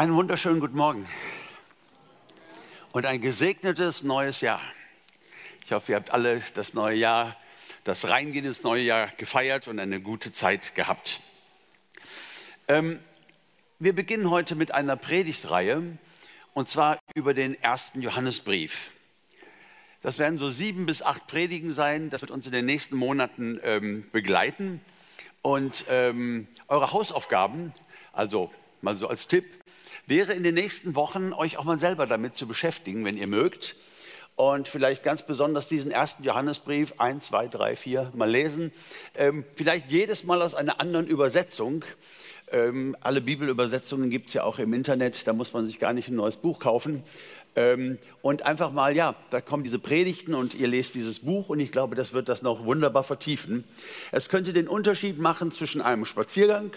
Einen wunderschönen guten Morgen und ein gesegnetes neues Jahr. Ich hoffe, ihr habt alle das neue Jahr, das Reingehen ins neue Jahr gefeiert und eine gute Zeit gehabt. Ähm, wir beginnen heute mit einer Predigtreihe und zwar über den ersten Johannesbrief. Das werden so sieben bis acht Predigen sein. Das wird uns in den nächsten Monaten ähm, begleiten. Und ähm, eure Hausaufgaben, also mal so als Tipp, wäre in den nächsten Wochen euch auch mal selber damit zu beschäftigen, wenn ihr mögt. Und vielleicht ganz besonders diesen ersten Johannesbrief, 1, 2, 3, 4, mal lesen. Ähm, vielleicht jedes Mal aus einer anderen Übersetzung. Ähm, alle Bibelübersetzungen gibt es ja auch im Internet, da muss man sich gar nicht ein neues Buch kaufen. Ähm, und einfach mal, ja, da kommen diese Predigten und ihr lest dieses Buch und ich glaube, das wird das noch wunderbar vertiefen. Es könnte den Unterschied machen zwischen einem Spaziergang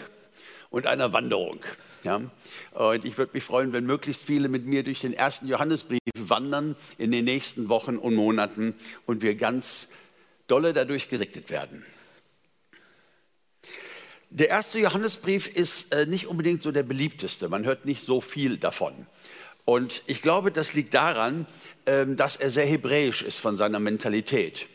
und einer Wanderung. Ja? Und ich würde mich freuen, wenn möglichst viele mit mir durch den ersten Johannesbrief wandern in den nächsten Wochen und Monaten und wir ganz dolle dadurch gesegnet werden. Der erste Johannesbrief ist äh, nicht unbedingt so der beliebteste. Man hört nicht so viel davon. Und ich glaube, das liegt daran, ähm, dass er sehr hebräisch ist von seiner Mentalität.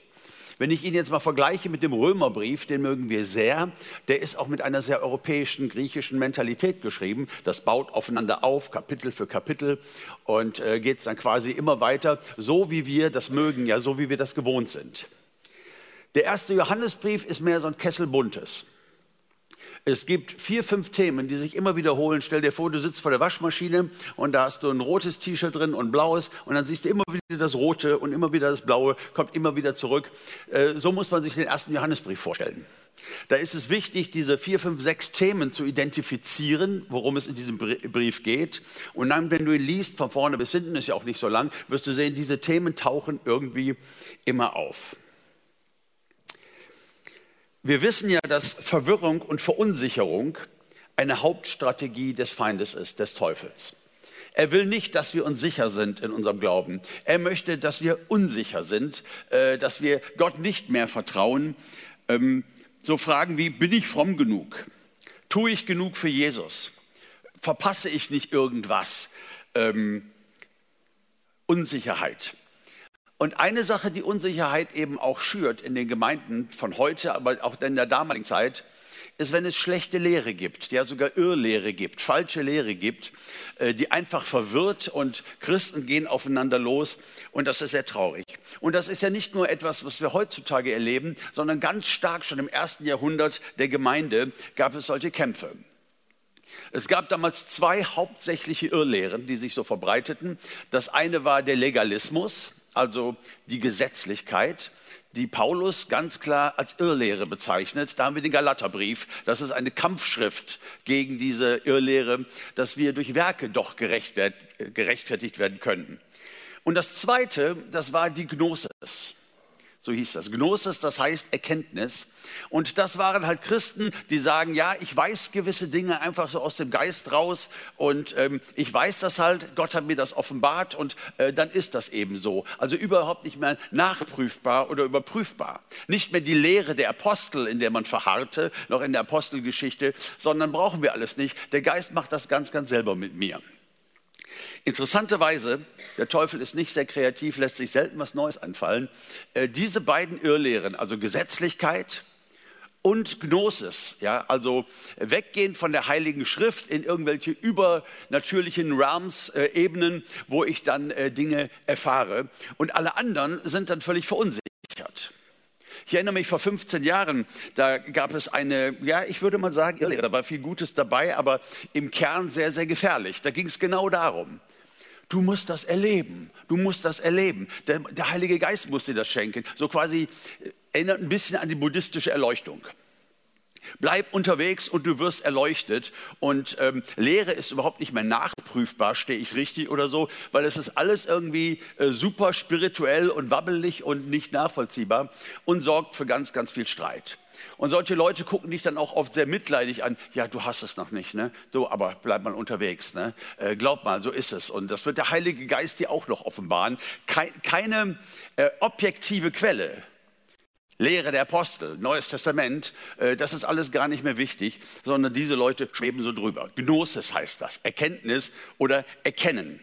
Wenn ich ihn jetzt mal vergleiche mit dem Römerbrief, den mögen wir sehr, der ist auch mit einer sehr europäischen, griechischen Mentalität geschrieben. Das baut aufeinander auf, Kapitel für Kapitel und äh, geht es dann quasi immer weiter, so wie wir das mögen, ja, so wie wir das gewohnt sind. Der erste Johannesbrief ist mehr so ein Kessel Buntes. Es gibt vier, fünf Themen, die sich immer wiederholen. Stell dir vor, du sitzt vor der Waschmaschine und da hast du ein rotes T-Shirt drin und blaues und dann siehst du immer wieder das rote und immer wieder das blaue, kommt immer wieder zurück. Äh, so muss man sich den ersten Johannesbrief vorstellen. Da ist es wichtig, diese vier, fünf, sechs Themen zu identifizieren, worum es in diesem Brief geht. Und dann, wenn du ihn liest, von vorne bis hinten, ist ja auch nicht so lang, wirst du sehen, diese Themen tauchen irgendwie immer auf. Wir wissen ja, dass Verwirrung und Verunsicherung eine Hauptstrategie des Feindes ist, des Teufels. Er will nicht, dass wir uns sicher sind in unserem Glauben. Er möchte, dass wir unsicher sind, äh, dass wir Gott nicht mehr vertrauen. Ähm, so Fragen wie, bin ich fromm genug? Tue ich genug für Jesus? Verpasse ich nicht irgendwas? Ähm, Unsicherheit. Und eine Sache, die Unsicherheit eben auch schürt in den Gemeinden von heute, aber auch in der damaligen Zeit, ist, wenn es schlechte Lehre gibt, ja sogar Irrlehre gibt, falsche Lehre gibt, äh, die einfach verwirrt und Christen gehen aufeinander los und das ist sehr traurig. Und das ist ja nicht nur etwas, was wir heutzutage erleben, sondern ganz stark schon im ersten Jahrhundert der Gemeinde gab es solche Kämpfe. Es gab damals zwei hauptsächliche Irrlehren, die sich so verbreiteten. Das eine war der Legalismus, also die Gesetzlichkeit, die Paulus ganz klar als Irrlehre bezeichnet. Da haben wir den Galaterbrief. Das ist eine Kampfschrift gegen diese Irrlehre, dass wir durch Werke doch gerechtfertigt werden können. Und das Zweite, das war die Gnosis. So hieß das. Gnosis, das heißt Erkenntnis. Und das waren halt Christen, die sagen, ja, ich weiß gewisse Dinge einfach so aus dem Geist raus und ähm, ich weiß das halt, Gott hat mir das offenbart und äh, dann ist das eben so. Also überhaupt nicht mehr nachprüfbar oder überprüfbar. Nicht mehr die Lehre der Apostel, in der man verharrte, noch in der Apostelgeschichte, sondern brauchen wir alles nicht. Der Geist macht das ganz, ganz selber mit mir. Interessanterweise, der Teufel ist nicht sehr kreativ, lässt sich selten was Neues anfallen. Äh, diese beiden Irrlehren, also Gesetzlichkeit und Gnosis, ja, also weggehen von der Heiligen Schrift in irgendwelche übernatürlichen Realms, äh, Ebenen, wo ich dann äh, Dinge erfahre. Und alle anderen sind dann völlig verunsichert. Ich erinnere mich vor 15 Jahren, da gab es eine, ja, ich würde mal sagen, da war viel Gutes dabei, aber im Kern sehr, sehr gefährlich. Da ging es genau darum. Du musst das erleben. Du musst das erleben. Der, der Heilige Geist muss dir das schenken. So quasi äh, erinnert ein bisschen an die buddhistische Erleuchtung. Bleib unterwegs und du wirst erleuchtet. Und ähm, Lehre ist überhaupt nicht mehr nachprüfbar, stehe ich richtig oder so, weil es ist alles irgendwie äh, super spirituell und wabbelig und nicht nachvollziehbar und sorgt für ganz, ganz viel Streit. Und solche Leute gucken dich dann auch oft sehr mitleidig an. Ja, du hast es noch nicht, ne? So, aber bleib mal unterwegs, ne? Äh, glaub mal, so ist es. Und das wird der Heilige Geist dir auch noch offenbaren. Keine, keine äh, objektive Quelle Lehre der Apostel, Neues Testament, äh, das ist alles gar nicht mehr wichtig, sondern diese Leute schweben so drüber. Gnosis heißt das, Erkenntnis oder Erkennen.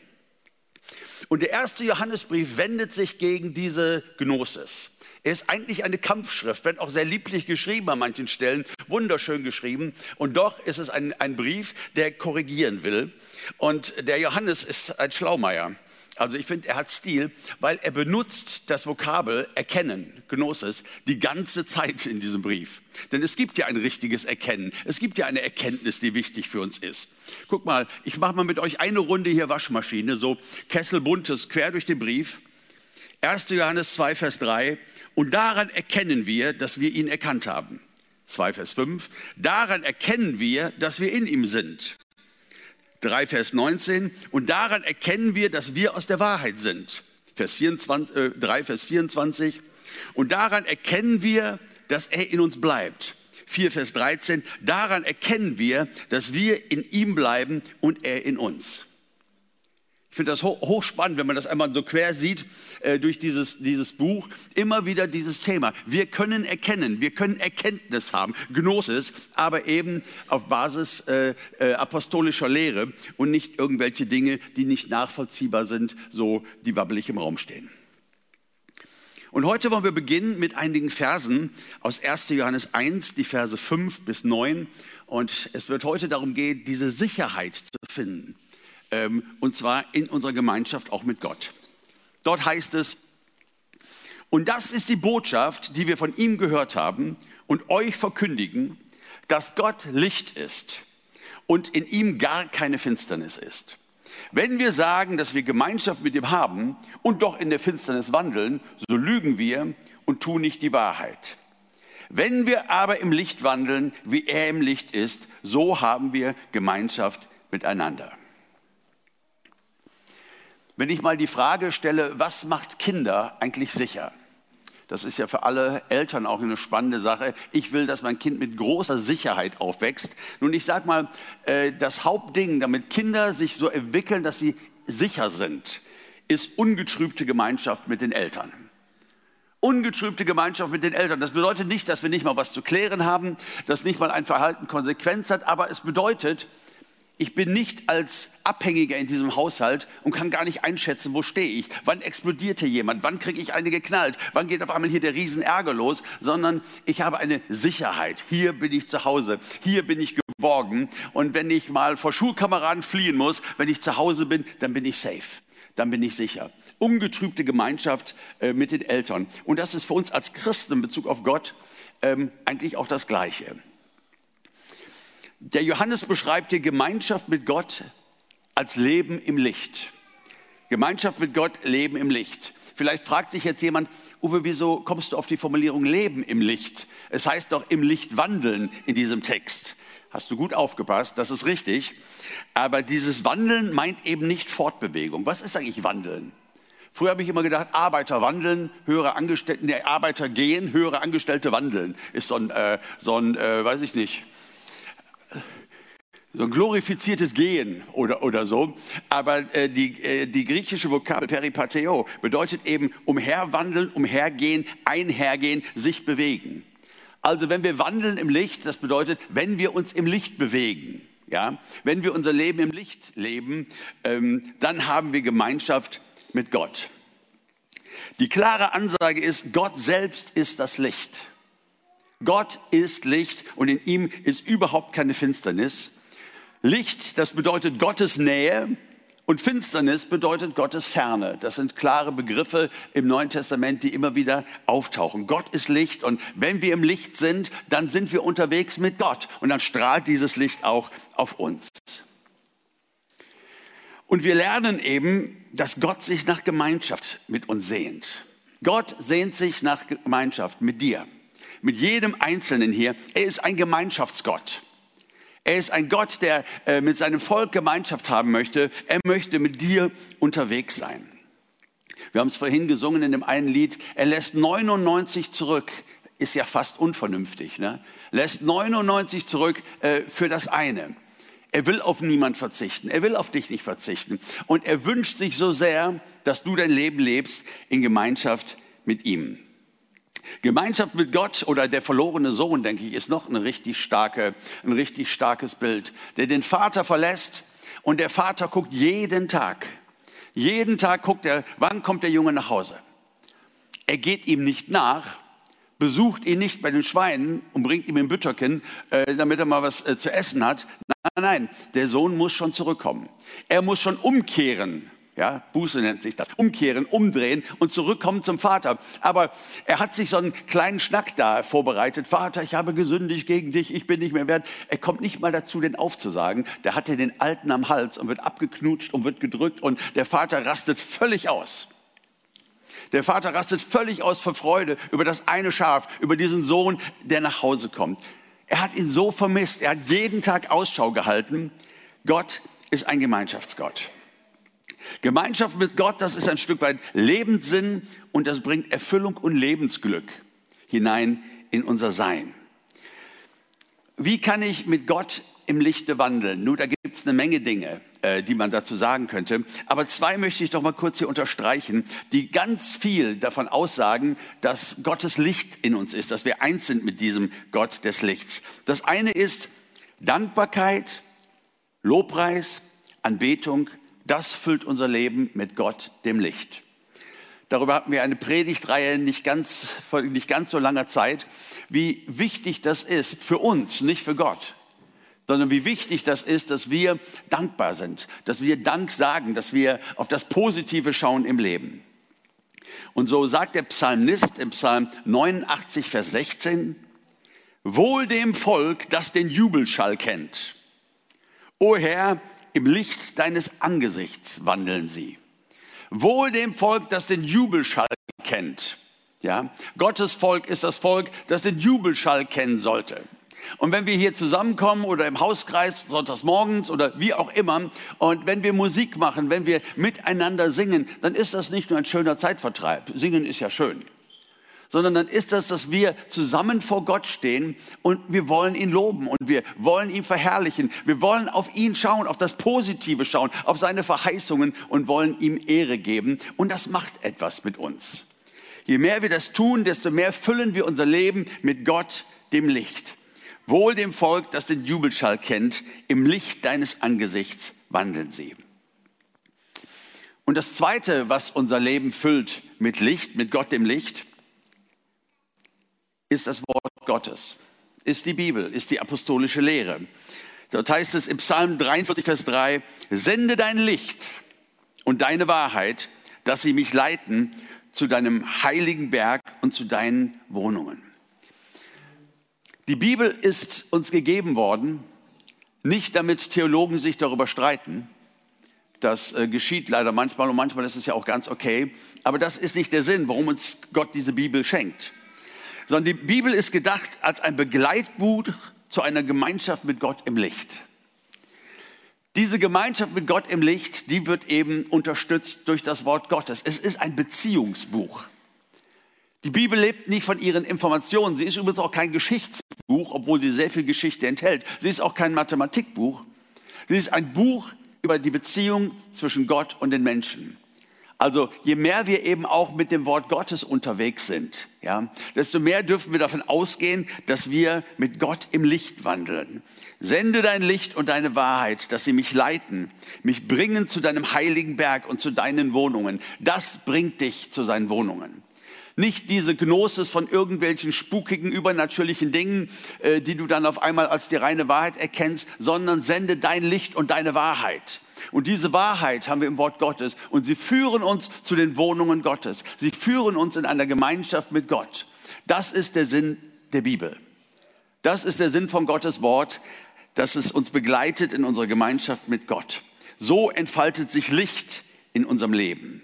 Und der erste Johannesbrief wendet sich gegen diese Gnosis. Er ist eigentlich eine Kampfschrift, wenn auch sehr lieblich geschrieben an manchen Stellen, wunderschön geschrieben. Und doch ist es ein, ein Brief, der korrigieren will. Und der Johannes ist ein Schlaumeier. Also ich finde, er hat Stil, weil er benutzt das Vokabel erkennen, Gnosis, die ganze Zeit in diesem Brief. Denn es gibt ja ein richtiges Erkennen. Es gibt ja eine Erkenntnis, die wichtig für uns ist. Guck mal, ich mache mal mit euch eine Runde hier Waschmaschine, so kesselbuntes, quer durch den Brief. 1. Johannes 2, Vers 3. Und daran erkennen wir, dass wir ihn erkannt haben. 2, Vers 5. Daran erkennen wir, dass wir in ihm sind. 3, Vers 19. Und daran erkennen wir, dass wir aus der Wahrheit sind. Vers 24, äh, 3, Vers 24. Und daran erkennen wir, dass er in uns bleibt. 4, Vers 13. Daran erkennen wir, dass wir in ihm bleiben und er in uns. Ich finde das hochspannend, wenn man das einmal so quer sieht äh, durch dieses, dieses Buch. Immer wieder dieses Thema. Wir können erkennen, wir können Erkenntnis haben, Gnosis, aber eben auf Basis äh, äh, apostolischer Lehre und nicht irgendwelche Dinge, die nicht nachvollziehbar sind, so die wabbelig im Raum stehen. Und heute wollen wir beginnen mit einigen Versen aus 1. Johannes 1, die Verse 5 bis 9. Und es wird heute darum gehen, diese Sicherheit zu finden und zwar in unserer Gemeinschaft auch mit Gott. Dort heißt es, und das ist die Botschaft, die wir von ihm gehört haben und euch verkündigen, dass Gott Licht ist und in ihm gar keine Finsternis ist. Wenn wir sagen, dass wir Gemeinschaft mit ihm haben und doch in der Finsternis wandeln, so lügen wir und tun nicht die Wahrheit. Wenn wir aber im Licht wandeln, wie er im Licht ist, so haben wir Gemeinschaft miteinander. Wenn ich mal die Frage stelle, was macht Kinder eigentlich sicher? Das ist ja für alle Eltern auch eine spannende Sache. Ich will, dass mein Kind mit großer Sicherheit aufwächst. Nun, ich sage mal, äh, das Hauptding, damit Kinder sich so entwickeln, dass sie sicher sind, ist ungetrübte Gemeinschaft mit den Eltern. Ungetrübte Gemeinschaft mit den Eltern. Das bedeutet nicht, dass wir nicht mal was zu klären haben, dass nicht mal ein Verhalten Konsequenz hat, aber es bedeutet, ich bin nicht als Abhängiger in diesem Haushalt und kann gar nicht einschätzen, wo stehe ich. Wann explodiert hier jemand? Wann kriege ich eine geknallt? Wann geht auf einmal hier der Riesenärger los? Sondern ich habe eine Sicherheit. Hier bin ich zu Hause. Hier bin ich geborgen. Und wenn ich mal vor Schulkameraden fliehen muss, wenn ich zu Hause bin, dann bin ich safe. Dann bin ich sicher. Ungetrübte Gemeinschaft äh, mit den Eltern. Und das ist für uns als Christen in Bezug auf Gott ähm, eigentlich auch das Gleiche. Der Johannes beschreibt die Gemeinschaft mit Gott als Leben im Licht. Gemeinschaft mit Gott, Leben im Licht. Vielleicht fragt sich jetzt jemand, Uwe, wieso kommst du auf die Formulierung Leben im Licht? Es heißt doch im Licht wandeln in diesem Text. Hast du gut aufgepasst, das ist richtig. Aber dieses Wandeln meint eben nicht Fortbewegung. Was ist eigentlich Wandeln? Früher habe ich immer gedacht, Arbeiter wandeln, höhere Angestellte, nee, Arbeiter gehen, höhere Angestellte wandeln. Ist so ein, äh, so ein äh, weiß ich nicht, so ein glorifiziertes Gehen oder, oder so. Aber äh, die, äh, die griechische Vokabel peripateo bedeutet eben umherwandeln, umhergehen, einhergehen, sich bewegen. Also wenn wir wandeln im Licht, das bedeutet, wenn wir uns im Licht bewegen, ja, wenn wir unser Leben im Licht leben, ähm, dann haben wir Gemeinschaft mit Gott. Die klare Ansage ist, Gott selbst ist das Licht. Gott ist Licht und in ihm ist überhaupt keine Finsternis. Licht, das bedeutet Gottes Nähe und Finsternis bedeutet Gottes Ferne. Das sind klare Begriffe im Neuen Testament, die immer wieder auftauchen. Gott ist Licht und wenn wir im Licht sind, dann sind wir unterwegs mit Gott und dann strahlt dieses Licht auch auf uns. Und wir lernen eben, dass Gott sich nach Gemeinschaft mit uns sehnt. Gott sehnt sich nach Gemeinschaft mit dir, mit jedem Einzelnen hier. Er ist ein Gemeinschaftsgott. Er ist ein Gott, der äh, mit seinem Volk Gemeinschaft haben möchte. Er möchte mit dir unterwegs sein. Wir haben es vorhin gesungen in dem einen Lied. Er lässt 99 zurück. Ist ja fast unvernünftig. Ne? Lässt 99 zurück äh, für das eine. Er will auf niemand verzichten. Er will auf dich nicht verzichten. Und er wünscht sich so sehr, dass du dein Leben lebst in Gemeinschaft mit ihm. Gemeinschaft mit Gott oder der verlorene Sohn, denke ich, ist noch eine richtig starke, ein richtig starkes Bild, der den Vater verlässt und der Vater guckt jeden Tag, jeden Tag guckt er, wann kommt der Junge nach Hause. Er geht ihm nicht nach, besucht ihn nicht bei den Schweinen und bringt ihm ein Bütterchen, äh, damit er mal was äh, zu essen hat. Nein, nein, der Sohn muss schon zurückkommen. Er muss schon umkehren. Ja, Buße nennt sich das. Umkehren, umdrehen und zurückkommen zum Vater. Aber er hat sich so einen kleinen Schnack da vorbereitet. Vater, ich habe gesündigt gegen dich, ich bin nicht mehr wert. Er kommt nicht mal dazu, den aufzusagen. Der hat den Alten am Hals und wird abgeknutscht und wird gedrückt und der Vater rastet völlig aus. Der Vater rastet völlig aus vor Freude über das eine Schaf, über diesen Sohn, der nach Hause kommt. Er hat ihn so vermisst. Er hat jeden Tag Ausschau gehalten. Gott ist ein Gemeinschaftsgott. Gemeinschaft mit Gott, das ist ein Stück weit Lebenssinn und das bringt Erfüllung und Lebensglück hinein in unser Sein. Wie kann ich mit Gott im Lichte wandeln? Nun, da gibt es eine Menge Dinge, äh, die man dazu sagen könnte. Aber zwei möchte ich doch mal kurz hier unterstreichen, die ganz viel davon aussagen, dass Gottes Licht in uns ist, dass wir eins sind mit diesem Gott des Lichts. Das eine ist Dankbarkeit, Lobpreis, Anbetung, das füllt unser Leben mit Gott, dem Licht. Darüber hatten wir eine Predigtreihe nicht ganz, nicht ganz so langer Zeit, wie wichtig das ist für uns, nicht für Gott, sondern wie wichtig das ist, dass wir dankbar sind, dass wir Dank sagen, dass wir auf das Positive schauen im Leben. Und so sagt der Psalmist im Psalm 89, Vers 16, Wohl dem Volk, das den Jubelschall kennt. O Herr, im Licht deines Angesichts wandeln sie. Wohl dem Volk, das den Jubelschall kennt. Ja, Gottes Volk ist das Volk, das den Jubelschall kennen sollte. Und wenn wir hier zusammenkommen oder im Hauskreis sonntags morgens oder wie auch immer und wenn wir Musik machen, wenn wir miteinander singen, dann ist das nicht nur ein schöner Zeitvertreib. Singen ist ja schön sondern dann ist das, dass wir zusammen vor Gott stehen und wir wollen ihn loben und wir wollen ihn verherrlichen. Wir wollen auf ihn schauen, auf das Positive schauen, auf seine Verheißungen und wollen ihm Ehre geben. Und das macht etwas mit uns. Je mehr wir das tun, desto mehr füllen wir unser Leben mit Gott, dem Licht. Wohl dem Volk, das den Jubelschall kennt, im Licht deines Angesichts wandeln sie. Und das Zweite, was unser Leben füllt mit Licht, mit Gott dem Licht, ist das Wort Gottes, ist die Bibel, ist die apostolische Lehre. Dort heißt es im Psalm 43, Vers 3, sende dein Licht und deine Wahrheit, dass sie mich leiten zu deinem heiligen Berg und zu deinen Wohnungen. Die Bibel ist uns gegeben worden, nicht damit Theologen sich darüber streiten. Das äh, geschieht leider manchmal und manchmal ist es ja auch ganz okay. Aber das ist nicht der Sinn, warum uns Gott diese Bibel schenkt sondern die Bibel ist gedacht als ein Begleitbuch zu einer Gemeinschaft mit Gott im Licht. Diese Gemeinschaft mit Gott im Licht, die wird eben unterstützt durch das Wort Gottes. Es ist ein Beziehungsbuch. Die Bibel lebt nicht von ihren Informationen. Sie ist übrigens auch kein Geschichtsbuch, obwohl sie sehr viel Geschichte enthält. Sie ist auch kein Mathematikbuch. Sie ist ein Buch über die Beziehung zwischen Gott und den Menschen. Also je mehr wir eben auch mit dem Wort Gottes unterwegs sind, ja, desto mehr dürfen wir davon ausgehen, dass wir mit Gott im Licht wandeln. Sende dein Licht und deine Wahrheit, dass sie mich leiten, mich bringen zu deinem heiligen Berg und zu deinen Wohnungen. Das bringt dich zu seinen Wohnungen. Nicht diese Gnosis von irgendwelchen spukigen, übernatürlichen Dingen, äh, die du dann auf einmal als die reine Wahrheit erkennst, sondern sende dein Licht und deine Wahrheit. Und diese Wahrheit haben wir im Wort Gottes und sie führen uns zu den Wohnungen Gottes. Sie führen uns in einer Gemeinschaft mit Gott. Das ist der Sinn der Bibel. Das ist der Sinn von Gottes Wort, dass es uns begleitet in unserer Gemeinschaft mit Gott. So entfaltet sich Licht in unserem Leben.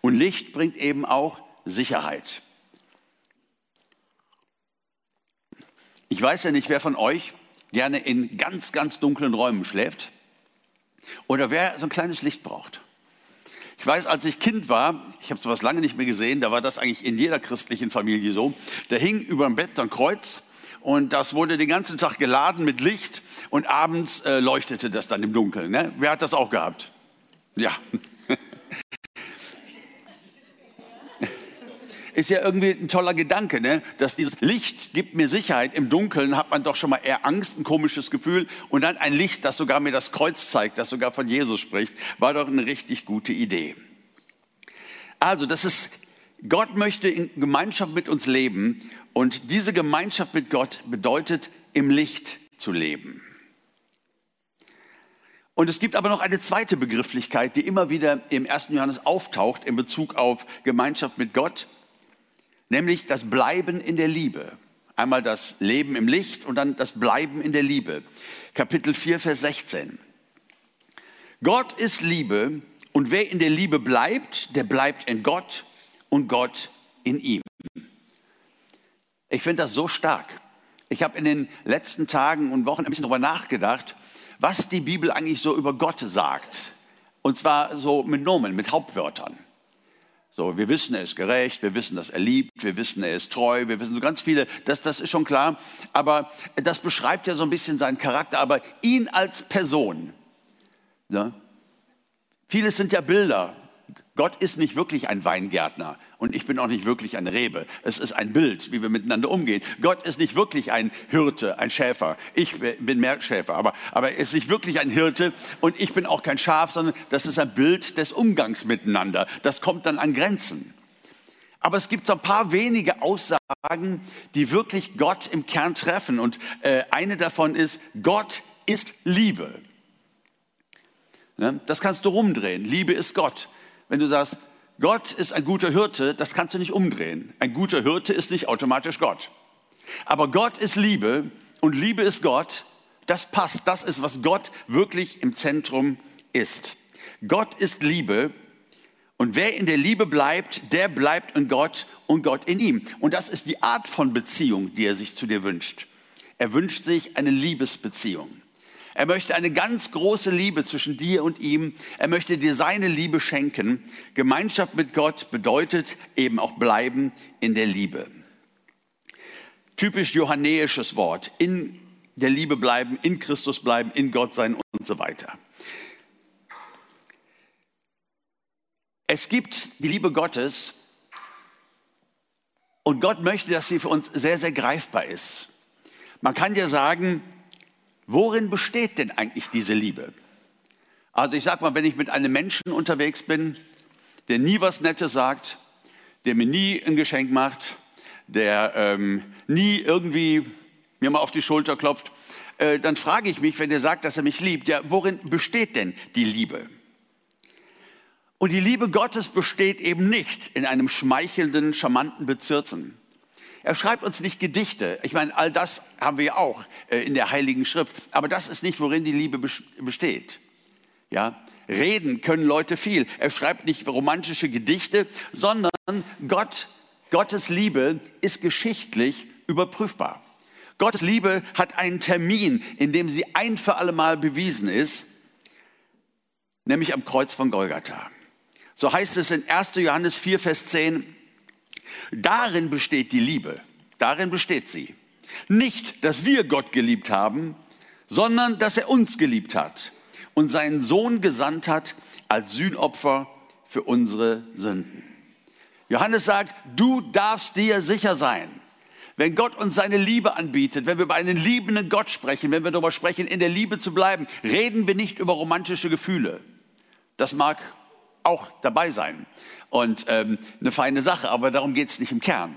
Und Licht bringt eben auch Sicherheit. Ich weiß ja nicht, wer von euch gerne in ganz, ganz dunklen Räumen schläft oder wer so ein kleines Licht braucht. Ich weiß, als ich Kind war, ich habe sowas lange nicht mehr gesehen, da war das eigentlich in jeder christlichen Familie so, da hing über dem Bett ein Kreuz und das wurde den ganzen Tag geladen mit Licht und abends äh, leuchtete das dann im Dunkeln. Ne? Wer hat das auch gehabt? Ja. Ist ja irgendwie ein toller Gedanke, ne? dass dieses Licht gibt mir Sicherheit. Im Dunkeln hat man doch schon mal eher Angst, ein komisches Gefühl. Und dann ein Licht, das sogar mir das Kreuz zeigt, das sogar von Jesus spricht, war doch eine richtig gute Idee. Also, das ist, Gott möchte in Gemeinschaft mit uns leben. Und diese Gemeinschaft mit Gott bedeutet, im Licht zu leben. Und es gibt aber noch eine zweite Begrifflichkeit, die immer wieder im ersten Johannes auftaucht in Bezug auf Gemeinschaft mit Gott, nämlich das Bleiben in der Liebe. Einmal das Leben im Licht und dann das Bleiben in der Liebe. Kapitel 4, Vers 16. Gott ist Liebe und wer in der Liebe bleibt, der bleibt in Gott und Gott in ihm. Ich finde das so stark. Ich habe in den letzten Tagen und Wochen ein bisschen darüber nachgedacht, was die Bibel eigentlich so über Gott sagt. Und zwar so mit Nomen, mit Hauptwörtern. So, wir wissen, er ist gerecht, wir wissen, dass er liebt, wir wissen, er ist treu, wir wissen so ganz viele, das, das ist schon klar. Aber das beschreibt ja so ein bisschen seinen Charakter, aber ihn als Person. Ne? Vieles sind ja Bilder, Gott ist nicht wirklich ein Weingärtner und ich bin auch nicht wirklich eine Rebe. Es ist ein Bild, wie wir miteinander umgehen. Gott ist nicht wirklich ein Hirte, ein Schäfer. Ich bin mehr Schäfer, aber, aber er ist nicht wirklich ein Hirte und ich bin auch kein Schaf, sondern das ist ein Bild des Umgangs miteinander. Das kommt dann an Grenzen. Aber es gibt so ein paar wenige Aussagen, die wirklich Gott im Kern treffen. Und äh, eine davon ist, Gott ist Liebe. Ne? Das kannst du rumdrehen. Liebe ist Gott wenn du sagst, Gott ist ein guter Hirte, das kannst du nicht umdrehen. Ein guter Hirte ist nicht automatisch Gott. Aber Gott ist Liebe und Liebe ist Gott. Das passt. Das ist, was Gott wirklich im Zentrum ist. Gott ist Liebe und wer in der Liebe bleibt, der bleibt in Gott und Gott in ihm. Und das ist die Art von Beziehung, die er sich zu dir wünscht. Er wünscht sich eine Liebesbeziehung. Er möchte eine ganz große Liebe zwischen dir und ihm. Er möchte dir seine Liebe schenken. Gemeinschaft mit Gott bedeutet eben auch bleiben in der Liebe. Typisch johannäisches Wort. In der Liebe bleiben, in Christus bleiben, in Gott sein und so weiter. Es gibt die Liebe Gottes und Gott möchte, dass sie für uns sehr, sehr greifbar ist. Man kann ja sagen, Worin besteht denn eigentlich diese Liebe? Also ich sage mal, wenn ich mit einem Menschen unterwegs bin, der nie was Nettes sagt, der mir nie ein Geschenk macht, der ähm, nie irgendwie mir mal auf die Schulter klopft, äh, dann frage ich mich, wenn der sagt, dass er mich liebt, ja, worin besteht denn die Liebe? Und die Liebe Gottes besteht eben nicht in einem schmeichelnden, charmanten Bezirzen. Er schreibt uns nicht Gedichte. Ich meine, all das haben wir auch äh, in der Heiligen Schrift. Aber das ist nicht, worin die Liebe besteht. Ja, reden können Leute viel. Er schreibt nicht romantische Gedichte, sondern Gott, Gottes Liebe ist geschichtlich überprüfbar. Gottes Liebe hat einen Termin, in dem sie ein für alle Mal bewiesen ist, nämlich am Kreuz von Golgatha. So heißt es in 1. Johannes 4, Vers 10, Darin besteht die Liebe. Darin besteht sie. Nicht, dass wir Gott geliebt haben, sondern dass er uns geliebt hat und seinen Sohn gesandt hat als Sühnopfer für unsere Sünden. Johannes sagt, du darfst dir sicher sein, wenn Gott uns seine Liebe anbietet, wenn wir über einen liebenden Gott sprechen, wenn wir darüber sprechen, in der Liebe zu bleiben, reden wir nicht über romantische Gefühle. Das mag auch dabei sein und ähm, eine feine Sache, aber darum geht es nicht im Kern.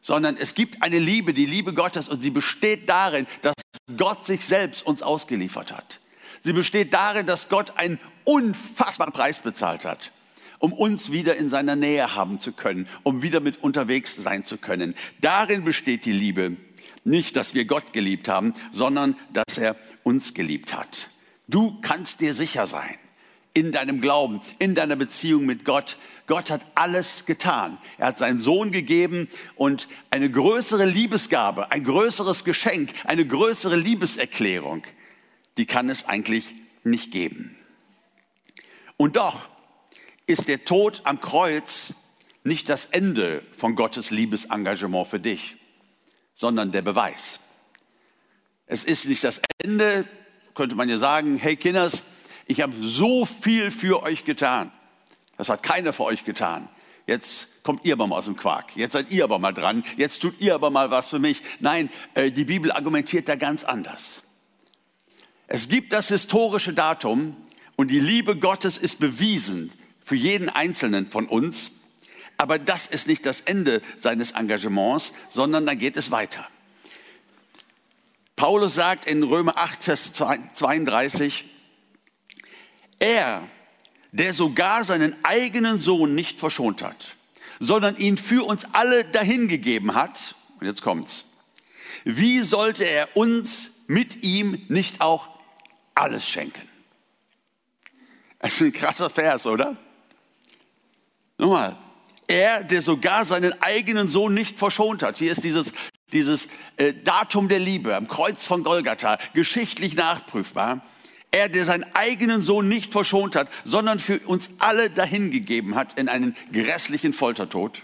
Sondern es gibt eine Liebe, die Liebe Gottes, und sie besteht darin, dass Gott sich selbst uns ausgeliefert hat. Sie besteht darin, dass Gott einen unfassbaren Preis bezahlt hat, um uns wieder in seiner Nähe haben zu können, um wieder mit unterwegs sein zu können. Darin besteht die Liebe. Nicht, dass wir Gott geliebt haben, sondern dass er uns geliebt hat. Du kannst dir sicher sein in deinem Glauben, in deiner Beziehung mit Gott. Gott hat alles getan. Er hat seinen Sohn gegeben und eine größere Liebesgabe, ein größeres Geschenk, eine größere Liebeserklärung, die kann es eigentlich nicht geben. Und doch ist der Tod am Kreuz nicht das Ende von Gottes Liebesengagement für dich, sondern der Beweis. Es ist nicht das Ende, könnte man ja sagen, hey Kinders, ich habe so viel für euch getan. Das hat keiner für euch getan. jetzt kommt ihr aber mal aus dem Quark, jetzt seid ihr aber mal dran, jetzt tut ihr aber mal was für mich. Nein, äh, die Bibel argumentiert da ganz anders. Es gibt das historische Datum und die Liebe Gottes ist bewiesen für jeden Einzelnen von uns. Aber das ist nicht das Ende seines Engagements, sondern da geht es weiter. Paulus sagt in Römer 8, Vers 32, er, der sogar seinen eigenen Sohn nicht verschont hat, sondern ihn für uns alle dahingegeben hat, und jetzt kommt's, wie sollte er uns mit ihm nicht auch alles schenken. Das ist ein krasser Vers, oder? Nochmal. Er, der sogar seinen eigenen Sohn nicht verschont hat. Hier ist dieses, dieses äh, Datum der Liebe am Kreuz von Golgatha, geschichtlich nachprüfbar. Er, der seinen eigenen Sohn nicht verschont hat, sondern für uns alle dahingegeben hat in einen grässlichen Foltertod.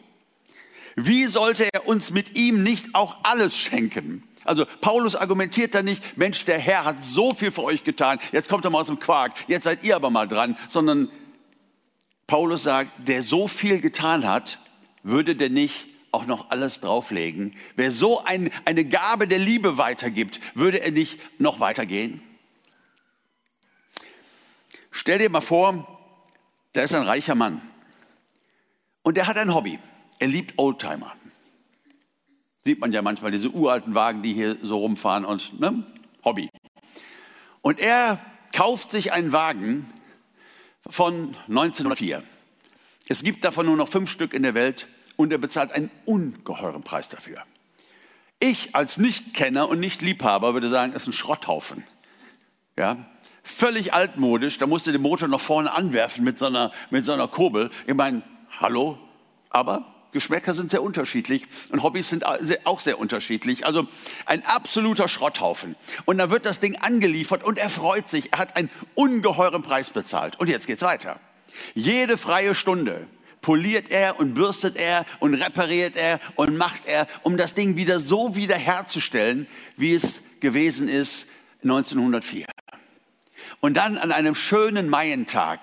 Wie sollte er uns mit ihm nicht auch alles schenken? Also Paulus argumentiert da nicht, Mensch, der Herr hat so viel für euch getan, jetzt kommt er mal aus dem Quark, jetzt seid ihr aber mal dran, sondern Paulus sagt, der so viel getan hat, würde der nicht auch noch alles drauflegen? Wer so ein, eine Gabe der Liebe weitergibt, würde er nicht noch weitergehen? Stell dir mal vor, da ist ein reicher Mann und der hat ein Hobby. Er liebt Oldtimer. Sieht man ja manchmal diese uralten Wagen, die hier so rumfahren und ne? Hobby. Und er kauft sich einen Wagen von 1904. Es gibt davon nur noch fünf Stück in der Welt und er bezahlt einen ungeheuren Preis dafür. Ich als Nichtkenner und Nicht-Liebhaber würde sagen, es ist ein Schrotthaufen. Ja, völlig altmodisch. Da musste den Motor noch vorne anwerfen mit so einer, mit so einer Kurbel. Ich meine, hallo? Aber Geschmäcker sind sehr unterschiedlich und Hobbys sind auch sehr unterschiedlich. Also ein absoluter Schrotthaufen. Und da wird das Ding angeliefert und er freut sich. Er hat einen ungeheuren Preis bezahlt. Und jetzt geht's weiter. Jede freie Stunde poliert er und bürstet er und repariert er und macht er, um das Ding wieder so wiederherzustellen, wie es gewesen ist 1904. Und dann an einem schönen Maientag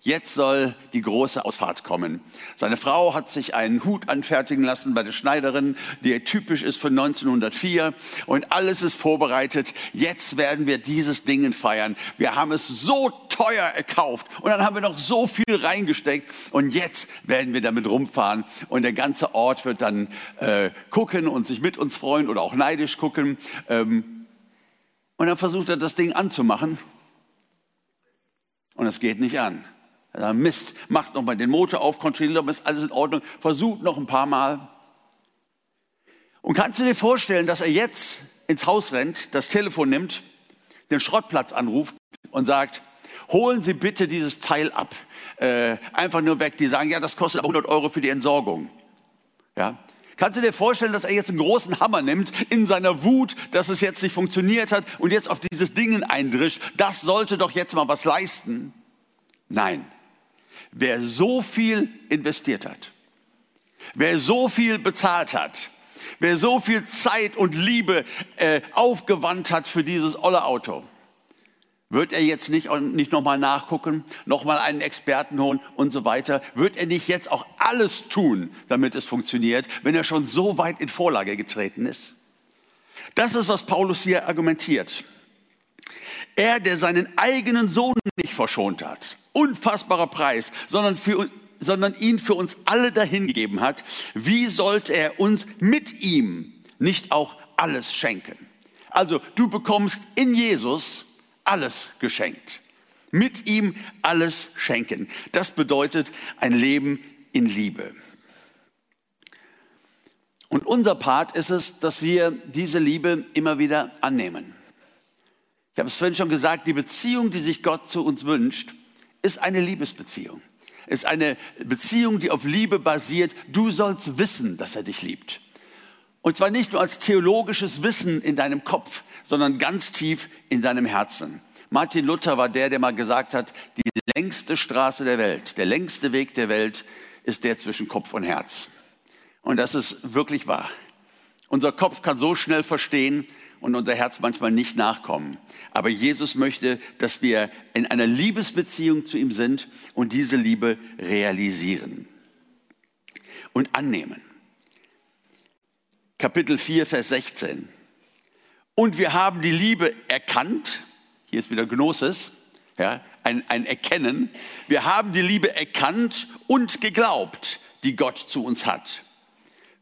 Jetzt soll die große Ausfahrt kommen. Seine Frau hat sich einen Hut anfertigen lassen bei der Schneiderin, der typisch ist von 1904. Und alles ist vorbereitet. Jetzt werden wir dieses Ding feiern. Wir haben es so teuer erkauft und dann haben wir noch so viel reingesteckt. Und jetzt werden wir damit rumfahren. Und der ganze Ort wird dann äh, gucken und sich mit uns freuen oder auch neidisch gucken. Ähm, und dann versucht er das Ding anzumachen. Und es geht nicht an. Ja, Mist, macht nochmal den Motor auf, kontrolliert, ob ist alles in Ordnung, versucht noch ein paar Mal. Und kannst du dir vorstellen, dass er jetzt ins Haus rennt, das Telefon nimmt, den Schrottplatz anruft und sagt, holen Sie bitte dieses Teil ab. Äh, einfach nur weg. Die sagen, ja, das kostet 100 Euro für die Entsorgung. Ja. Kannst du dir vorstellen, dass er jetzt einen großen Hammer nimmt in seiner Wut, dass es jetzt nicht funktioniert hat und jetzt auf dieses Ding eindrischt? Das sollte doch jetzt mal was leisten. Nein, Wer so viel investiert hat, wer so viel bezahlt hat, wer so viel Zeit und Liebe äh, aufgewandt hat für dieses olle Auto, wird er jetzt nicht, nicht nochmal nachgucken, nochmal einen Experten holen und so weiter? Wird er nicht jetzt auch alles tun, damit es funktioniert, wenn er schon so weit in Vorlage getreten ist? Das ist, was Paulus hier argumentiert. Er, der seinen eigenen Sohn nicht verschont hat, unfassbarer Preis, sondern, für, sondern ihn für uns alle dahingegeben hat, wie sollte er uns mit ihm nicht auch alles schenken? Also du bekommst in Jesus alles geschenkt. Mit ihm alles schenken. Das bedeutet ein Leben in Liebe. Und unser Part ist es, dass wir diese Liebe immer wieder annehmen. Ich habe es vorhin schon gesagt, die Beziehung, die sich Gott zu uns wünscht, ist eine Liebesbeziehung. Ist eine Beziehung, die auf Liebe basiert. Du sollst wissen, dass er dich liebt. Und zwar nicht nur als theologisches Wissen in deinem Kopf, sondern ganz tief in deinem Herzen. Martin Luther war der, der mal gesagt hat, die längste Straße der Welt, der längste Weg der Welt ist der zwischen Kopf und Herz. Und das ist wirklich wahr. Unser Kopf kann so schnell verstehen, und unser Herz manchmal nicht nachkommen. Aber Jesus möchte, dass wir in einer Liebesbeziehung zu ihm sind und diese Liebe realisieren. und annehmen. Kapitel 4, Vers 16. Und wir haben die Liebe erkannt. Hier ist wieder Gnosis, ja, ein, ein Erkennen. Wir haben die Liebe erkannt und geglaubt, die Gott zu uns hat.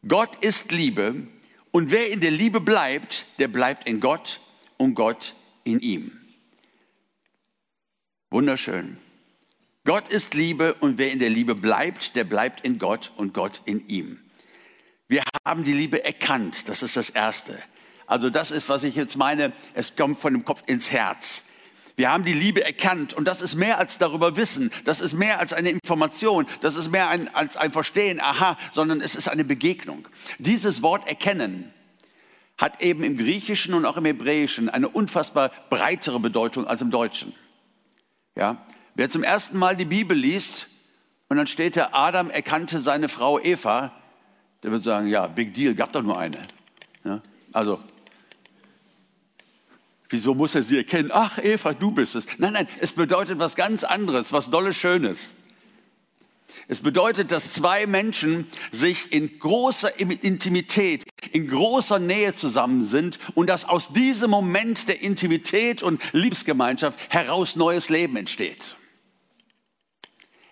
Gott ist Liebe und wer in der Liebe bleibt, der bleibt in Gott und Gott in ihm. Wunderschön. Gott ist Liebe und wer in der Liebe bleibt, der bleibt in Gott und Gott in ihm. Wir haben die Liebe erkannt, das ist das Erste. Also das ist, was ich jetzt meine, es kommt von dem Kopf ins Herz. Wir haben die Liebe erkannt und das ist mehr als darüber wissen, das ist mehr als eine Information, das ist mehr ein, als ein Verstehen, aha, sondern es ist eine Begegnung. Dieses Wort erkennen hat eben im Griechischen und auch im Hebräischen eine unfassbar breitere Bedeutung als im Deutschen. Ja, wer zum ersten Mal die Bibel liest und dann steht da, Adam erkannte seine Frau Eva, der wird sagen, ja, big deal, gab doch nur eine. Ja, also Wieso muss er sie erkennen? Ach, Eva, du bist es. Nein, nein, es bedeutet was ganz anderes, was Dolles Schönes. Es bedeutet, dass zwei Menschen sich in großer Intimität, in großer Nähe zusammen sind und dass aus diesem Moment der Intimität und Liebesgemeinschaft heraus neues Leben entsteht.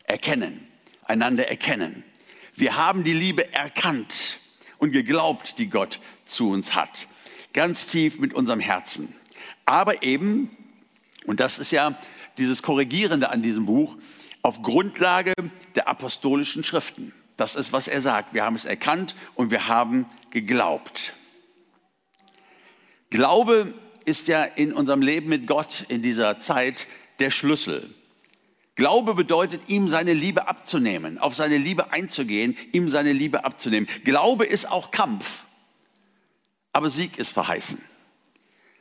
Erkennen, einander erkennen. Wir haben die Liebe erkannt und geglaubt, die Gott zu uns hat. Ganz tief mit unserem Herzen. Aber eben, und das ist ja dieses Korrigierende an diesem Buch, auf Grundlage der apostolischen Schriften. Das ist, was er sagt. Wir haben es erkannt und wir haben geglaubt. Glaube ist ja in unserem Leben mit Gott in dieser Zeit der Schlüssel. Glaube bedeutet, ihm seine Liebe abzunehmen, auf seine Liebe einzugehen, ihm seine Liebe abzunehmen. Glaube ist auch Kampf, aber Sieg ist verheißen.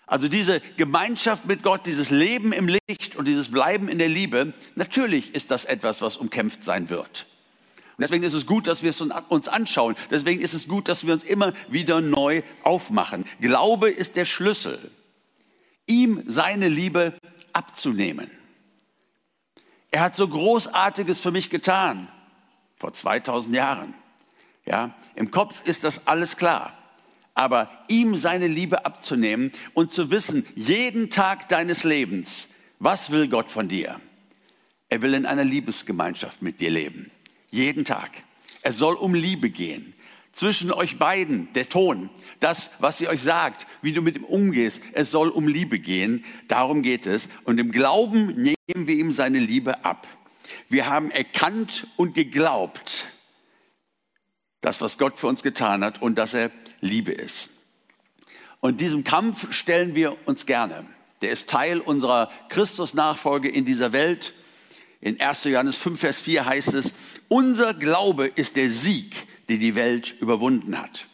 Also diese Gemeinschaft mit Gott, dieses Leben im Licht und dieses Bleiben in der Liebe, natürlich ist das etwas, was umkämpft sein wird. Und deswegen ist es gut, dass wir es uns anschauen. Deswegen ist es gut, dass wir uns immer wieder neu aufmachen. Glaube ist der Schlüssel, ihm seine Liebe abzunehmen. Er hat so Großartiges für mich getan, vor 2000 Jahren. Ja, im Kopf ist das alles klar aber ihm seine Liebe abzunehmen und zu wissen, jeden Tag deines Lebens, was will Gott von dir? Er will in einer Liebesgemeinschaft mit dir leben. Jeden Tag. Es soll um Liebe gehen. Zwischen euch beiden, der Ton, das, was sie euch sagt, wie du mit ihm umgehst, es soll um Liebe gehen. Darum geht es. Und im Glauben nehmen wir ihm seine Liebe ab. Wir haben erkannt und geglaubt, das, was Gott für uns getan hat und dass er Liebe ist. Und diesem Kampf stellen wir uns gerne. Der ist Teil unserer Christusnachfolge in dieser Welt. In 1. Johannes 5, Vers 4 heißt es, unser Glaube ist der Sieg, den die Welt überwunden hat.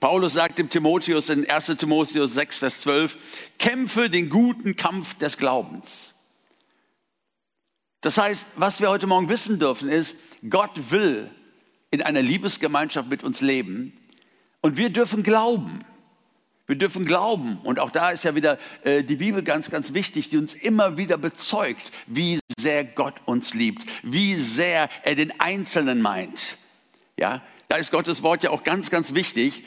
Paulus sagt dem Timotheus in 1. Timotheus 6, Vers 12, kämpfe den guten Kampf des Glaubens. Das heißt, was wir heute Morgen wissen dürfen, ist, Gott will in einer Liebesgemeinschaft mit uns leben und wir dürfen glauben. Wir dürfen glauben. Und auch da ist ja wieder äh, die Bibel ganz, ganz wichtig, die uns immer wieder bezeugt, wie sehr Gott uns liebt, wie sehr er den Einzelnen meint. Ja, da ist Gottes Wort ja auch ganz, ganz wichtig.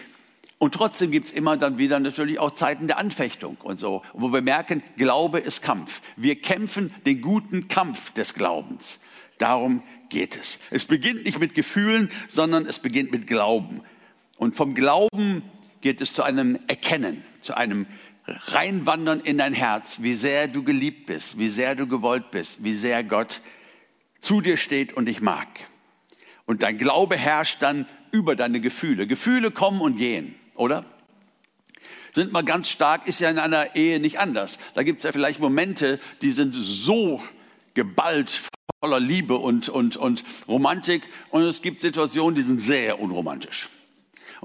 Und trotzdem gibt es immer dann wieder natürlich auch Zeiten der Anfechtung und so, wo wir merken, Glaube ist Kampf. Wir kämpfen den guten Kampf des Glaubens. Darum geht es. Es beginnt nicht mit Gefühlen, sondern es beginnt mit Glauben. Und vom Glauben geht es zu einem Erkennen, zu einem Reinwandern in dein Herz, wie sehr du geliebt bist, wie sehr du gewollt bist, wie sehr Gott zu dir steht und dich mag. Und dein Glaube herrscht dann über deine Gefühle. Gefühle kommen und gehen, oder? Sind mal ganz stark, ist ja in einer Ehe nicht anders. Da gibt es ja vielleicht Momente, die sind so geballt voller Liebe und, und, und Romantik. Und es gibt Situationen, die sind sehr unromantisch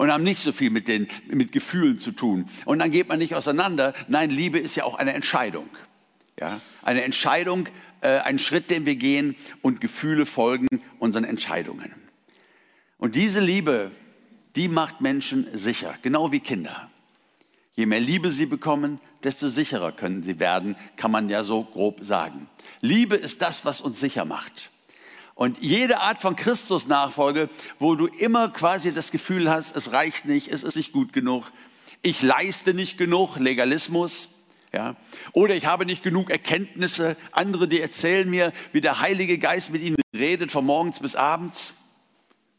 und haben nicht so viel mit, den, mit Gefühlen zu tun. Und dann geht man nicht auseinander. Nein, Liebe ist ja auch eine Entscheidung. Ja? Eine Entscheidung, äh, ein Schritt, den wir gehen und Gefühle folgen unseren Entscheidungen. Und diese Liebe, die macht Menschen sicher, genau wie Kinder. Je mehr Liebe sie bekommen, desto sicherer können sie werden, kann man ja so grob sagen. Liebe ist das, was uns sicher macht. Und jede Art von Christusnachfolge, wo du immer quasi das Gefühl hast, es reicht nicht, es ist nicht gut genug, ich leiste nicht genug, Legalismus, ja, oder ich habe nicht genug Erkenntnisse, andere, die erzählen mir, wie der Heilige Geist mit ihnen redet, von morgens bis abends.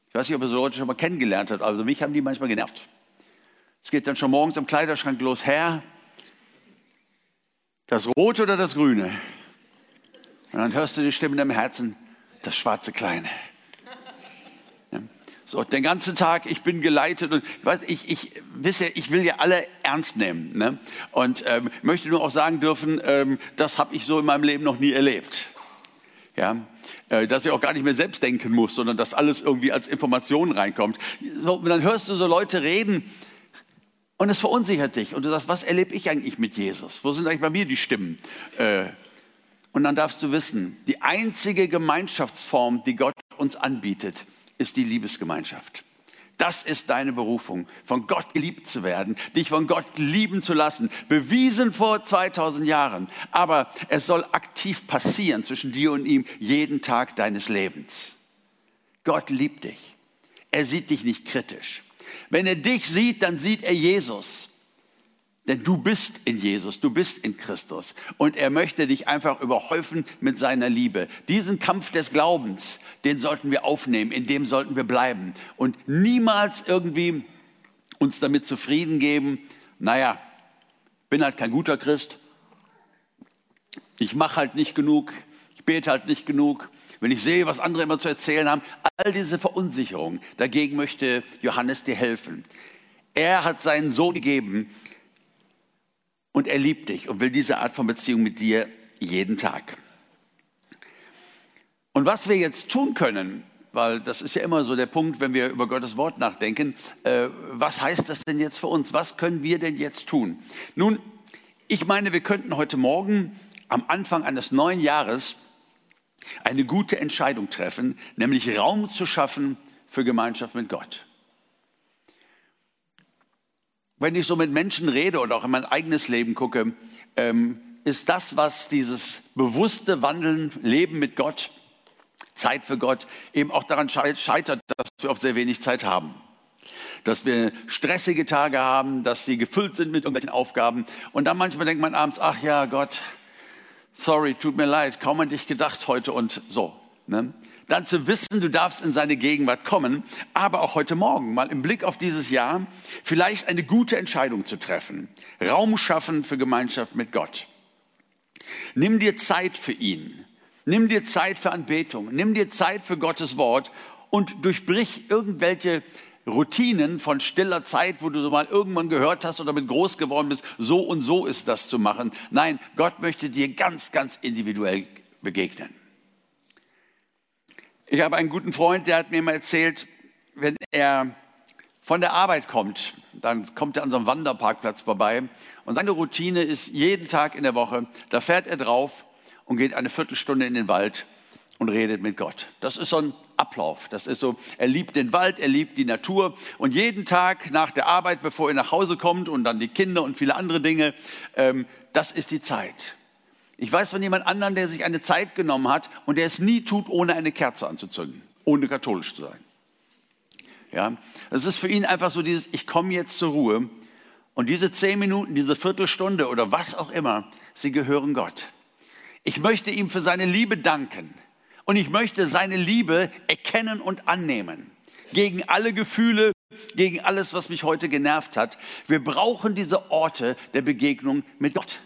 Ich weiß nicht, ob ihr so Leute schon mal kennengelernt habt, also mich haben die manchmal genervt. Es geht dann schon morgens am Kleiderschrank los, Herr, das Rote oder das Grüne? Und dann hörst du die Stimme in deinem Herzen, das schwarze Kleine. So, den ganzen Tag, ich bin geleitet und weiß, ich, ich wisse, ich will ja alle ernst nehmen. Ne? Und ähm, möchte nur auch sagen dürfen, ähm, das habe ich so in meinem Leben noch nie erlebt. Ja, äh, dass ich auch gar nicht mehr selbst denken muss, sondern dass alles irgendwie als Information reinkommt. So, dann hörst du so Leute reden und es verunsichert dich und du sagst, was erlebe ich eigentlich mit Jesus? Wo sind eigentlich bei mir die Stimmen? Äh, und dann darfst du wissen, die einzige Gemeinschaftsform, die Gott uns anbietet, ist die Liebesgemeinschaft. Das ist deine Berufung, von Gott geliebt zu werden, dich von Gott lieben zu lassen. Bewiesen vor 2000 Jahren. Aber es soll aktiv passieren zwischen dir und ihm jeden Tag deines Lebens. Gott liebt dich. Er sieht dich nicht kritisch. Wenn er dich sieht, dann sieht er Jesus. Denn du bist in Jesus, du bist in Christus. Und er möchte dich einfach überhäufen mit seiner Liebe. Diesen Kampf des Glaubens, den sollten wir aufnehmen, in dem sollten wir bleiben. Und niemals irgendwie uns damit zufrieden geben, naja, bin halt kein guter Christ, ich mache halt nicht genug, ich bete halt nicht genug, wenn ich sehe, was andere immer zu erzählen haben, all diese Verunsicherung, dagegen möchte Johannes dir helfen. Er hat seinen Sohn gegeben, und er liebt dich und will diese Art von Beziehung mit dir jeden Tag. Und was wir jetzt tun können, weil das ist ja immer so der Punkt, wenn wir über Gottes Wort nachdenken, äh, was heißt das denn jetzt für uns? Was können wir denn jetzt tun? Nun, ich meine, wir könnten heute Morgen am Anfang eines neuen Jahres eine gute Entscheidung treffen, nämlich Raum zu schaffen für Gemeinschaft mit Gott. Wenn ich so mit Menschen rede oder auch in mein eigenes Leben gucke, ähm, ist das, was dieses bewusste Wandeln, Leben mit Gott, Zeit für Gott, eben auch daran scheitert, dass wir oft sehr wenig Zeit haben. Dass wir stressige Tage haben, dass sie gefüllt sind mit irgendwelchen Aufgaben. Und dann manchmal denkt man abends, ach ja, Gott, sorry, tut mir leid, kaum an dich gedacht heute und so. Ne? Dann zu wissen, du darfst in seine Gegenwart kommen, aber auch heute Morgen mal im Blick auf dieses Jahr vielleicht eine gute Entscheidung zu treffen. Raum schaffen für Gemeinschaft mit Gott. Nimm dir Zeit für ihn. Nimm dir Zeit für Anbetung. Nimm dir Zeit für Gottes Wort und durchbrich irgendwelche Routinen von stiller Zeit, wo du so mal irgendwann gehört hast oder mit groß geworden bist, so und so ist das zu machen. Nein, Gott möchte dir ganz, ganz individuell begegnen. Ich habe einen guten Freund, der hat mir mal erzählt, wenn er von der Arbeit kommt, dann kommt er an so einem Wanderparkplatz vorbei und seine Routine ist jeden Tag in der Woche, da fährt er drauf und geht eine Viertelstunde in den Wald und redet mit Gott. Das ist so ein Ablauf. Das ist so, er liebt den Wald, er liebt die Natur und jeden Tag nach der Arbeit, bevor er nach Hause kommt und dann die Kinder und viele andere Dinge, ähm, das ist die Zeit. Ich weiß von jemand anderem, der sich eine Zeit genommen hat und der es nie tut, ohne eine Kerze anzuzünden, ohne katholisch zu sein. Ja, es ist für ihn einfach so dieses, ich komme jetzt zur Ruhe und diese zehn Minuten, diese Viertelstunde oder was auch immer, sie gehören Gott. Ich möchte ihm für seine Liebe danken und ich möchte seine Liebe erkennen und annehmen. Gegen alle Gefühle, gegen alles, was mich heute genervt hat. Wir brauchen diese Orte der Begegnung mit Gott.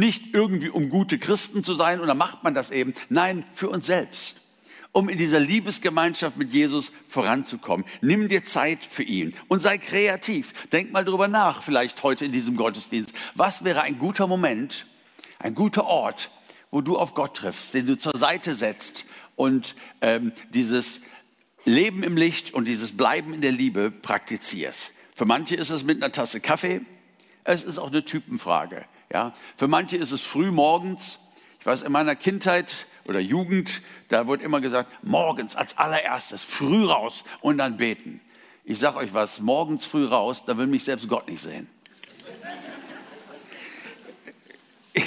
Nicht irgendwie, um gute Christen zu sein, und dann macht man das eben. Nein, für uns selbst. Um in dieser Liebesgemeinschaft mit Jesus voranzukommen. Nimm dir Zeit für ihn und sei kreativ. Denk mal drüber nach, vielleicht heute in diesem Gottesdienst. Was wäre ein guter Moment, ein guter Ort, wo du auf Gott triffst, den du zur Seite setzt und ähm, dieses Leben im Licht und dieses Bleiben in der Liebe praktizierst. Für manche ist es mit einer Tasse Kaffee. Es ist auch eine Typenfrage. Ja, für manche ist es früh morgens. Ich weiß, in meiner Kindheit oder Jugend, da wurde immer gesagt, morgens als allererstes früh raus und dann beten. Ich sage euch was, morgens früh raus, da will mich selbst Gott nicht sehen.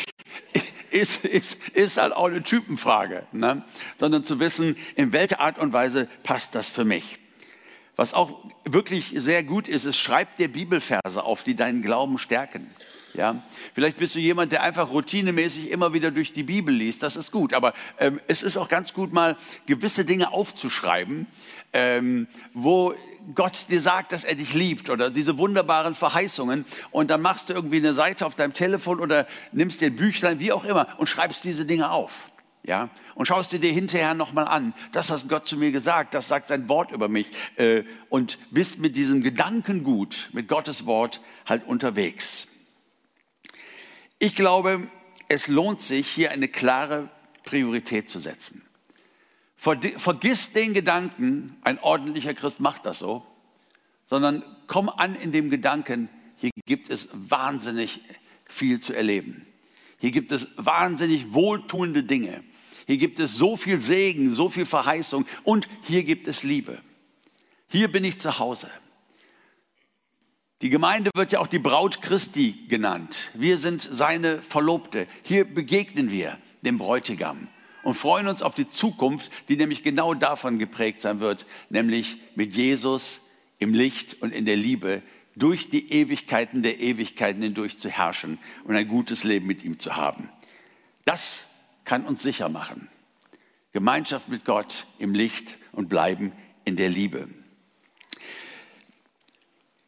Ist, ist, ist halt auch eine Typenfrage, ne? sondern zu wissen, in welcher Art und Weise passt das für mich. Was auch wirklich sehr gut ist, ist, schreib dir Bibelverse auf, die deinen Glauben stärken. Ja, vielleicht bist du jemand, der einfach routinemäßig immer wieder durch die Bibel liest. Das ist gut. Aber ähm, es ist auch ganz gut, mal gewisse Dinge aufzuschreiben, ähm, wo Gott dir sagt, dass er dich liebt oder diese wunderbaren Verheißungen. Und dann machst du irgendwie eine Seite auf deinem Telefon oder nimmst dir ein Büchlein, wie auch immer, und schreibst diese Dinge auf. Ja, und schaust dir dir hinterher nochmal an. Das hat Gott zu mir gesagt, das sagt sein Wort über mich. Äh, und bist mit diesem Gedankengut, mit Gottes Wort halt unterwegs. Ich glaube, es lohnt sich, hier eine klare Priorität zu setzen. Vergiss den Gedanken, ein ordentlicher Christ macht das so, sondern komm an in dem Gedanken, hier gibt es wahnsinnig viel zu erleben. Hier gibt es wahnsinnig wohltuende Dinge. Hier gibt es so viel Segen, so viel Verheißung und hier gibt es Liebe. Hier bin ich zu Hause. Die Gemeinde wird ja auch die Braut Christi genannt. Wir sind seine Verlobte. Hier begegnen wir dem Bräutigam und freuen uns auf die Zukunft, die nämlich genau davon geprägt sein wird, nämlich mit Jesus im Licht und in der Liebe durch die Ewigkeiten der Ewigkeiten hindurch zu herrschen und ein gutes Leben mit ihm zu haben. Das kann uns sicher machen. Gemeinschaft mit Gott im Licht und bleiben in der Liebe.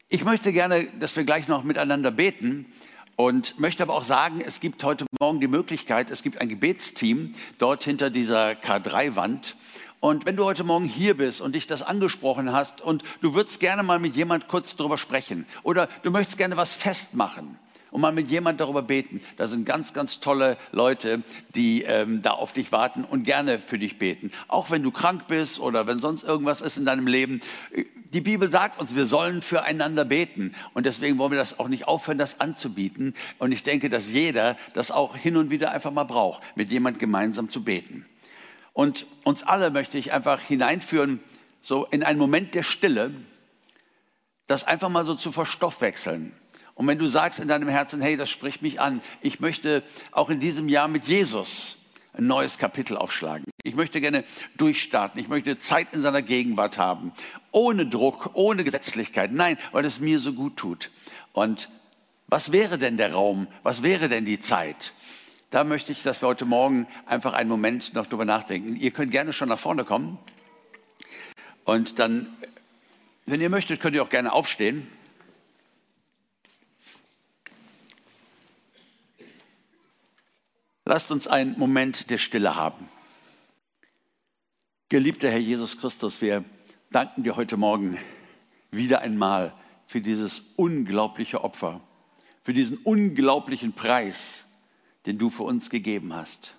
Ich möchte gerne, dass wir gleich noch miteinander beten und möchte aber auch sagen, es gibt heute Morgen die Möglichkeit, es gibt ein Gebetsteam dort hinter dieser K3-Wand. Und wenn du heute Morgen hier bist und dich das angesprochen hast und du würdest gerne mal mit jemand kurz darüber sprechen oder du möchtest gerne was festmachen, und mal mit jemand darüber beten. Da sind ganz, ganz tolle Leute, die ähm, da auf dich warten und gerne für dich beten. Auch wenn du krank bist oder wenn sonst irgendwas ist in deinem Leben. Die Bibel sagt uns, wir sollen füreinander beten. Und deswegen wollen wir das auch nicht aufhören, das anzubieten. Und ich denke, dass jeder das auch hin und wieder einfach mal braucht, mit jemand gemeinsam zu beten. Und uns alle möchte ich einfach hineinführen, so in einen Moment der Stille, das einfach mal so zu verstoffwechseln. Und wenn du sagst in deinem Herzen, hey, das spricht mich an, ich möchte auch in diesem Jahr mit Jesus ein neues Kapitel aufschlagen. Ich möchte gerne durchstarten. Ich möchte Zeit in seiner Gegenwart haben. Ohne Druck, ohne Gesetzlichkeit. Nein, weil es mir so gut tut. Und was wäre denn der Raum? Was wäre denn die Zeit? Da möchte ich, dass wir heute Morgen einfach einen Moment noch drüber nachdenken. Ihr könnt gerne schon nach vorne kommen. Und dann, wenn ihr möchtet, könnt ihr auch gerne aufstehen. Lasst uns einen Moment der Stille haben. Geliebter Herr Jesus Christus, wir danken dir heute Morgen wieder einmal für dieses unglaubliche Opfer, für diesen unglaublichen Preis, den du für uns gegeben hast.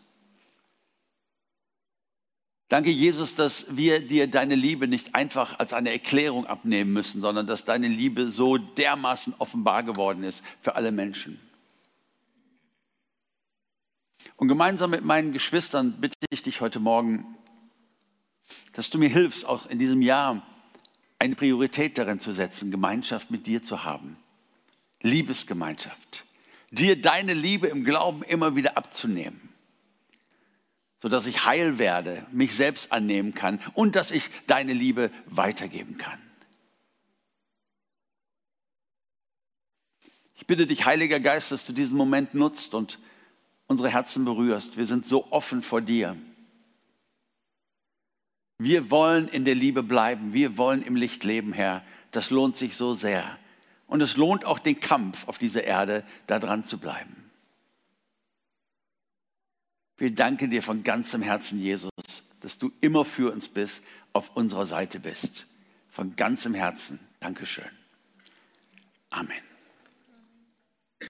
Danke, Jesus, dass wir dir deine Liebe nicht einfach als eine Erklärung abnehmen müssen, sondern dass deine Liebe so dermaßen offenbar geworden ist für alle Menschen. Und gemeinsam mit meinen Geschwistern bitte ich dich heute Morgen, dass du mir hilfst, auch in diesem Jahr eine Priorität darin zu setzen, Gemeinschaft mit dir zu haben. Liebesgemeinschaft. Dir deine Liebe im Glauben immer wieder abzunehmen, sodass ich heil werde, mich selbst annehmen kann und dass ich deine Liebe weitergeben kann. Ich bitte dich, Heiliger Geist, dass du diesen Moment nutzt und unsere Herzen berührst. Wir sind so offen vor dir. Wir wollen in der Liebe bleiben. Wir wollen im Licht leben, Herr. Das lohnt sich so sehr. Und es lohnt auch den Kampf auf dieser Erde, da dran zu bleiben. Wir danken dir von ganzem Herzen, Jesus, dass du immer für uns bist, auf unserer Seite bist. Von ganzem Herzen. Dankeschön. Amen.